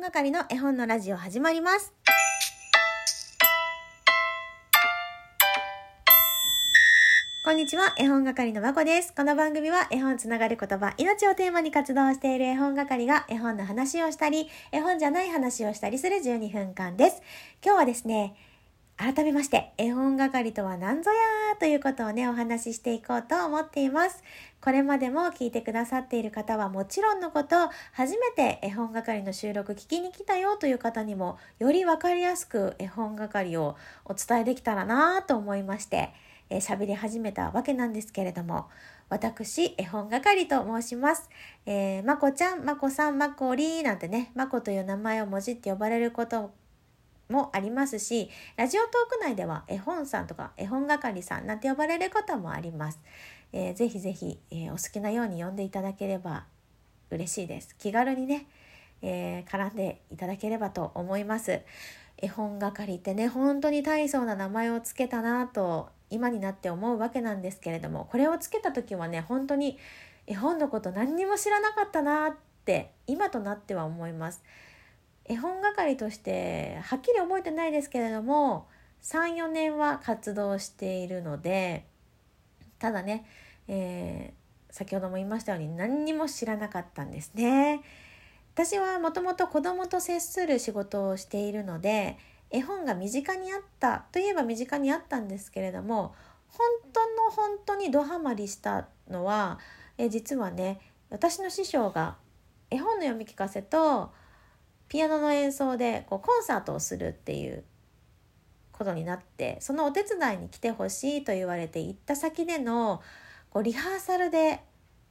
本係の絵本のラジオ始まります。こんにちは、絵本係のまこです。この番組は絵本つながる言葉、命をテーマに活動している絵本係が絵本の話をしたり、絵本じゃない話をしたりする12分間です。今日はですね、改めまして、絵本係とは何ぞやということをね、お話ししていこうと思っています。これまでも聞いてくださっている方はもちろんのこと、初めて絵本係の収録聞きに来たよという方にも、よりわかりやすく絵本係をお伝えできたらなと思いまして、えー喋り始めたわけなんですけれども、私、絵本係と申します。えーまこちゃん、まこさん、まこりーなんてね、まこという名前をもじって呼ばれることもありますし、ラジオトーク内では絵本さんとか絵本係さんなんて呼ばれることもあります。えーぜひぜひ、えーお好きなように呼んでいただければ嬉しいです。気軽にね、えー絡んでいただければと思います。絵本係ってね、本当に大層な名前をつけたなと今になって思うわけなんですけれども、これをつけた時はね、本当に絵本のこと何にも知らなかったなって今となっては思います。絵本係としてはっきり覚えてないですけれども34年は活動しているのでただね、えー先ほども言いましたように何にも知らなかったんですね。私はもともと子供と接する仕事をしているので絵本が身近にあったといえば身近にあったんですけれども本当の本当にドハマりしたのはえ実はね私の師匠が絵本の読み聞かせとピアノの演奏でこうコンサートをするっていうことになってそのお手伝いに来てほしいと言われて行った先でのこうリハーサルで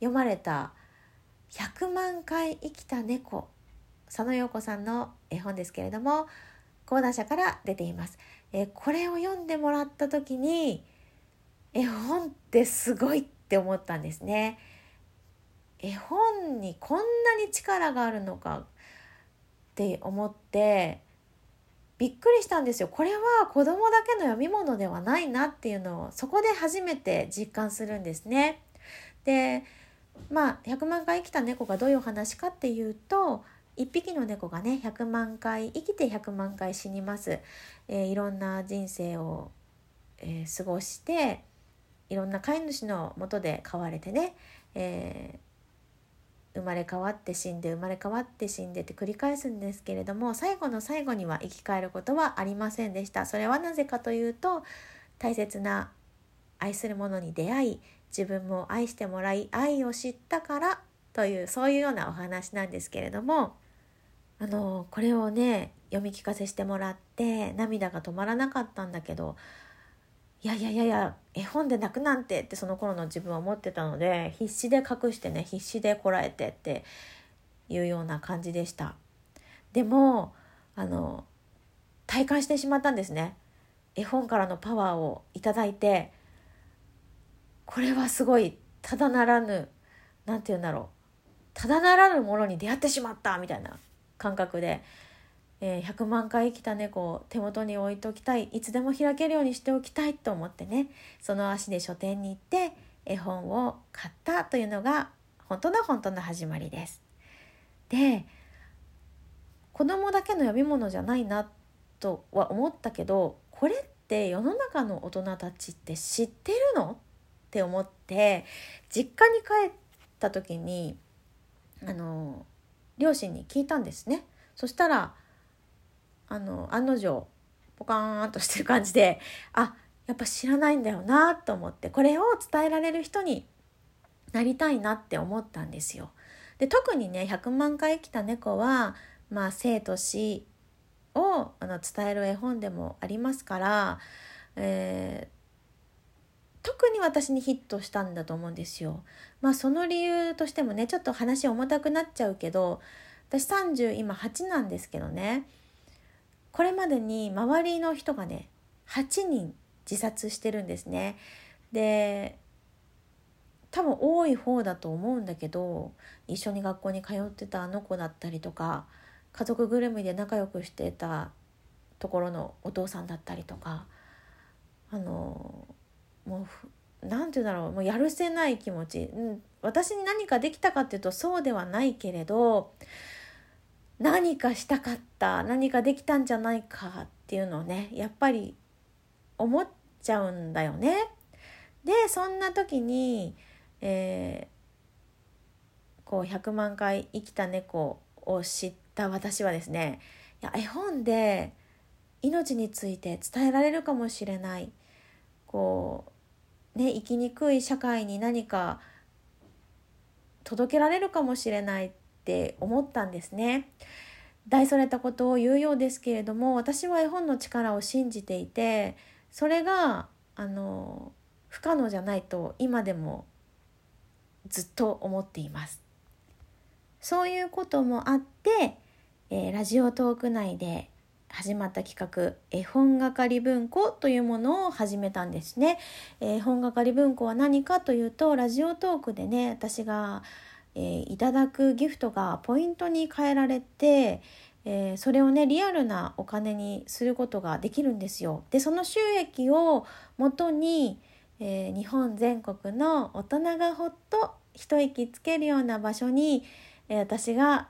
読まれた「100万回生きた猫」佐野陽子さんの絵本ですけれども講談社から出ています。えこれを読んでもらった時に絵本ってすごいって思ったんですね。絵本にこんなに力があるのかって思ってびっくりしたんですよ。これは子供だけの読み物ではないなっていうのをそこで初めて実感するんですね。でまあ100万回生きた猫がどういうお話かっていうと1匹の猫がね100万回生きて100万回死にます。えーいろんな人生を、えー過ごしていろんな飼い主のもとで飼われてね、えー生まれ変わって死んで生まれ変わって死んでって繰り返すんですけれども最後の最後には生き返ることはありませんでした。それはなぜかというと大切な愛する者に出会い自分も愛してもらい愛を知ったからというそういうようなお話なんですけれどもあのこれをね読み聞かせしてもらって涙が止まらなかったんだけどいやいやいやいや絵本で泣くなんてってその頃の自分は思ってたので必死で隠してね必死でこらえてっていうような感じでした。でもあの体感してしまったんですね。絵本からのパワーをいただいてこれはすごいただならぬなんて言うんだろうただならぬものに出会ってしまったみたいな感覚で、えー100万回生きた猫を手元に置いておきたいいつでも開けるようにしておきたいと思ってねその足で書店に行って絵本を買ったというのが本当の本当の始まりです。で子供だけの読み物じゃないなとは思ったけどこれって世の中の大人たちって知ってるの？って思って実家に帰った時にあの両親に聞いたんですね。そしたらあの案の定ポカーンとしてる感じであやっぱ知らないんだよなと思ってこれを伝えられる人になりたいなって思ったんですよ。で特にね100万回生きた猫は、まあ、生と死をあの伝える絵本でもありますから、えー特に私にヒットしたんだと思うんですよ。まあその理由としてもねちょっと話重たくなっちゃうけど私30今8なんですけどねこれまでに周りの人がね8人自殺してるんですね。で多分多い方だと思うんだけど一緒に学校に通ってたあの子だったりとか家族ぐるみで仲良くしてたところのお父さんだったりとかあのもうふなんて言うんだろうもうやるせない気持ち、うん、私に何かできたかっていうとそうではないけれど何かしたかった何かできたんじゃないかっていうのをねやっぱり思っちゃうんだよね。でそんな時に、えー、こう100万回生きた猫を知った私はですねいや絵本で命について伝えられるかもしれないこうね生きにくい社会に何か届けられるかもしれないっって思ったんですね。大それたことを言うようですけれども私は絵本の力を信じていてそれがあの不可能じゃないと今でもずっと思っています。そういうこともあって、えー、ラジオトーク内で始まった企画絵本係文庫というものを始めたんですね。絵本係文庫は何かというとラジオトークでね私が、えー、いただくギフトがポイントに変えられて、えー、それをねリアルなお金にすることができるんですよ。でその収益をもとに、えー、日本全国の大人がほっと一息つけるような場所に、え私が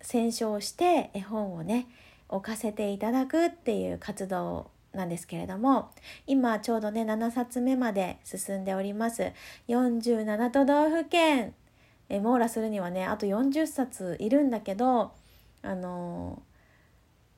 選書して絵本をね置かせていただくっていう活動なんですけれども今ちょうどね7冊目まで進んでおります47都道府県え網羅するにはねあと40冊いるんだけどあの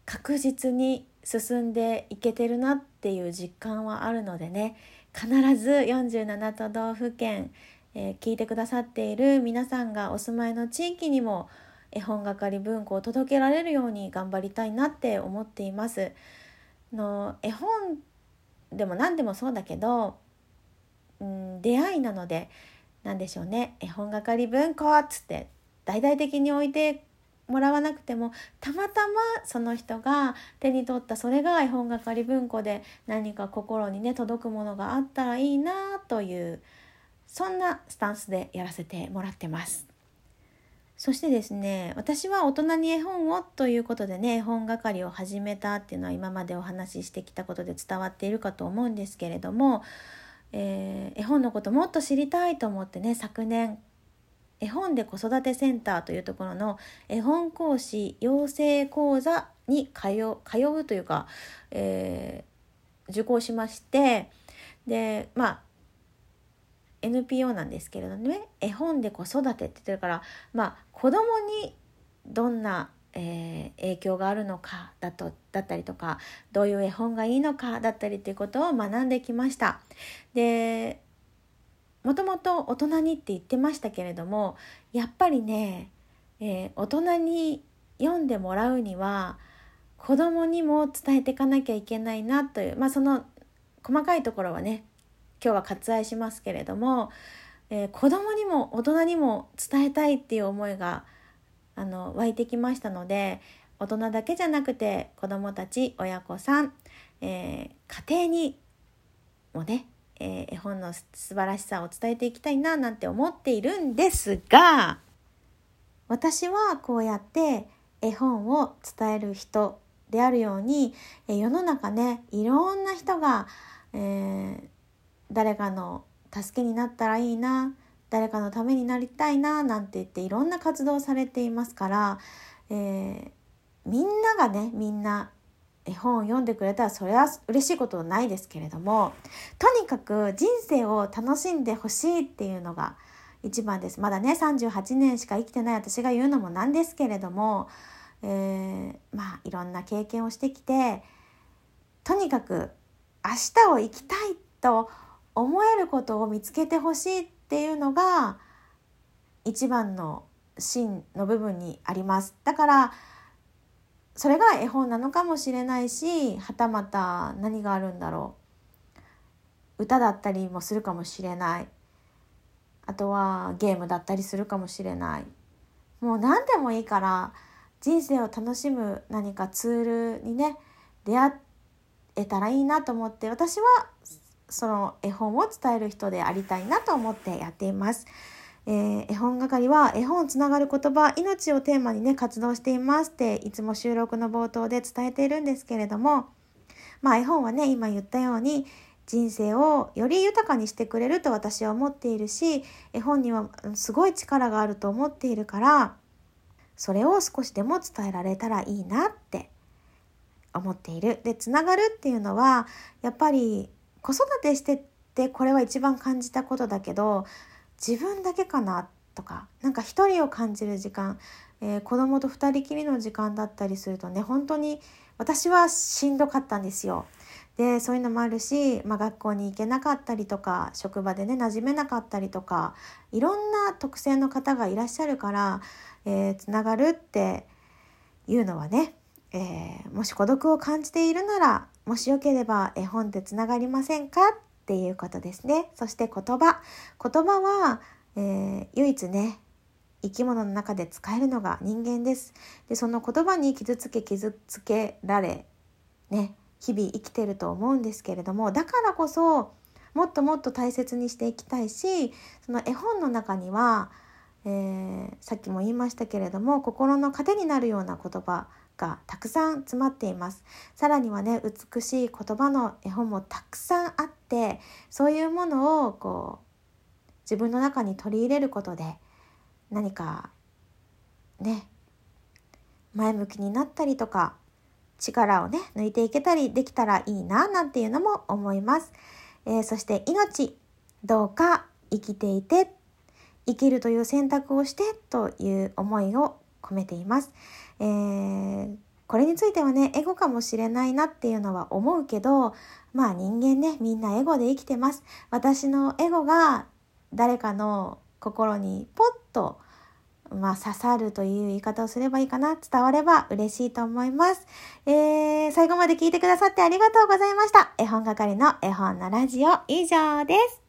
確実に進んでいけてるなっていう実感はあるのでね必ず47都道府県、えー、聞いてくださっている皆さんがお住まいの地域にも絵本係文庫を届けられるように頑張りたいなって思っています。の絵本でも何でもそうだけど、うん、出会いなので何でしょうね絵本係文庫っつって大々的に置いてもらわなくてもたまたまその人が手に取ったそれが絵本係文庫で何か心にね届くものがあったらいいなというそんなスタンスでやらせてもらってます。そしてですね私は大人に絵本をということでね絵本係を始めたっていうのは今までお話ししてきたことで伝わっているかと思うんですけれども、えー、絵本のこともっと知りたいと思ってね昨年絵本で子育てセンターというところの絵本講師養成講座に通うというか、えー、受講しましてでまあ NPO なんですけれどね絵本で子育てって言ってるからまあ子供にどんな、えー、影響があるのかだとだったりとかどういう絵本がいいのかだったりっていうことを学んできました。でもともと大人にって言ってましたけれどもやっぱりね、えー、大人に読んでもらうには子供にも伝えていかなきゃいけないなというまあその細かいところはね今日は割愛しますけれども、えー、子供にも大人にも伝えたいっていう思いがあの湧いてきましたので大人だけじゃなくて子供たち親子さん、えー、家庭にもね、えー、絵本の素晴らしさを伝えていきたいななんて思っているんですが私はこうやって絵本を伝える人であるように世の中ねいろんな人が、えー、誰かの助けになったらいいな誰かのためになりたいななんて言っていろんな活動をされていますから、えー、みんながねみんな絵本を読んでくれたらそれは嬉しいことないですけれどもとにかく人生を楽しんでほしいっていうのが一番です。まだね38年しか生きてない私が言うのもなんですけれども、えー、まあいろんな経験をしてきてとにかく明日を生きたいと思えることを見つけてほしいってっていうのが一番の芯の部分にあります。だからそれが絵本なのかもしれないしはたまた何があるんだろう。歌だったりもするかもしれない。あとはゲームだったりするかもしれない。もう何でもいいから人生を楽しむ何かツールにね出会えたらいいなと思って私はその絵本を伝える人でありたいなと思ってやっています。えー、絵本係は絵本つながる言葉命をテーマにね活動していますっていつも収録の冒頭で伝えているんですけれどもまあ絵本はね今言ったように人生をより豊かにしてくれると私は思っているし絵本にはすごい力があると思っているからそれを少しでも伝えられたらいいなって思っている。で、つながるっていうのは、やっぱり子育てしてってこれは一番感じたことだけど、自分だけかなとか、なんか一人を感じる時間、えー、子供と二人きりの時間だったりするとね、本当に私はしんどかったんですよ。でそういうのもあるし、まあ、学校に行けなかったりとか職場でね馴染めなかったりとかいろんな特性の方がいらっしゃるから、えー、つながるっていうのはね、えー、もし孤独を感じているならもしよければ絵本ってつながりませんか？っていうことですね。そして言葉言葉は、えー、唯一ね生き物の中で使えるのが人間です。でその言葉に傷つけ傷つけられね日々生きてると思うんですけれどもだからこそもっともっと大切にしていきたいしその絵本の中には、えー、さっきも言いましたけれども心の糧になるような言葉がたくさん詰まっています。さらにはね美しい言葉の絵本もたくさんあってそういうものをこう自分の中に取り入れることで何かね前向きになったりとか力をね抜いていけたりできたらいいななんていうのも思います、えー、そして命どうか生きていて生きるという選択をしてという思いを込めています、えー、これについてはねエゴかもしれないなっていうのは思うけどまあ人間ねみんなエゴで生きてます私のエゴが誰かの心にポッとまあ、刺さるという言い方をすればいいかな伝われば嬉しいと思います。えー、最後まで聞いてくださってありがとうございました。絵本係の絵本のラジオ以上です。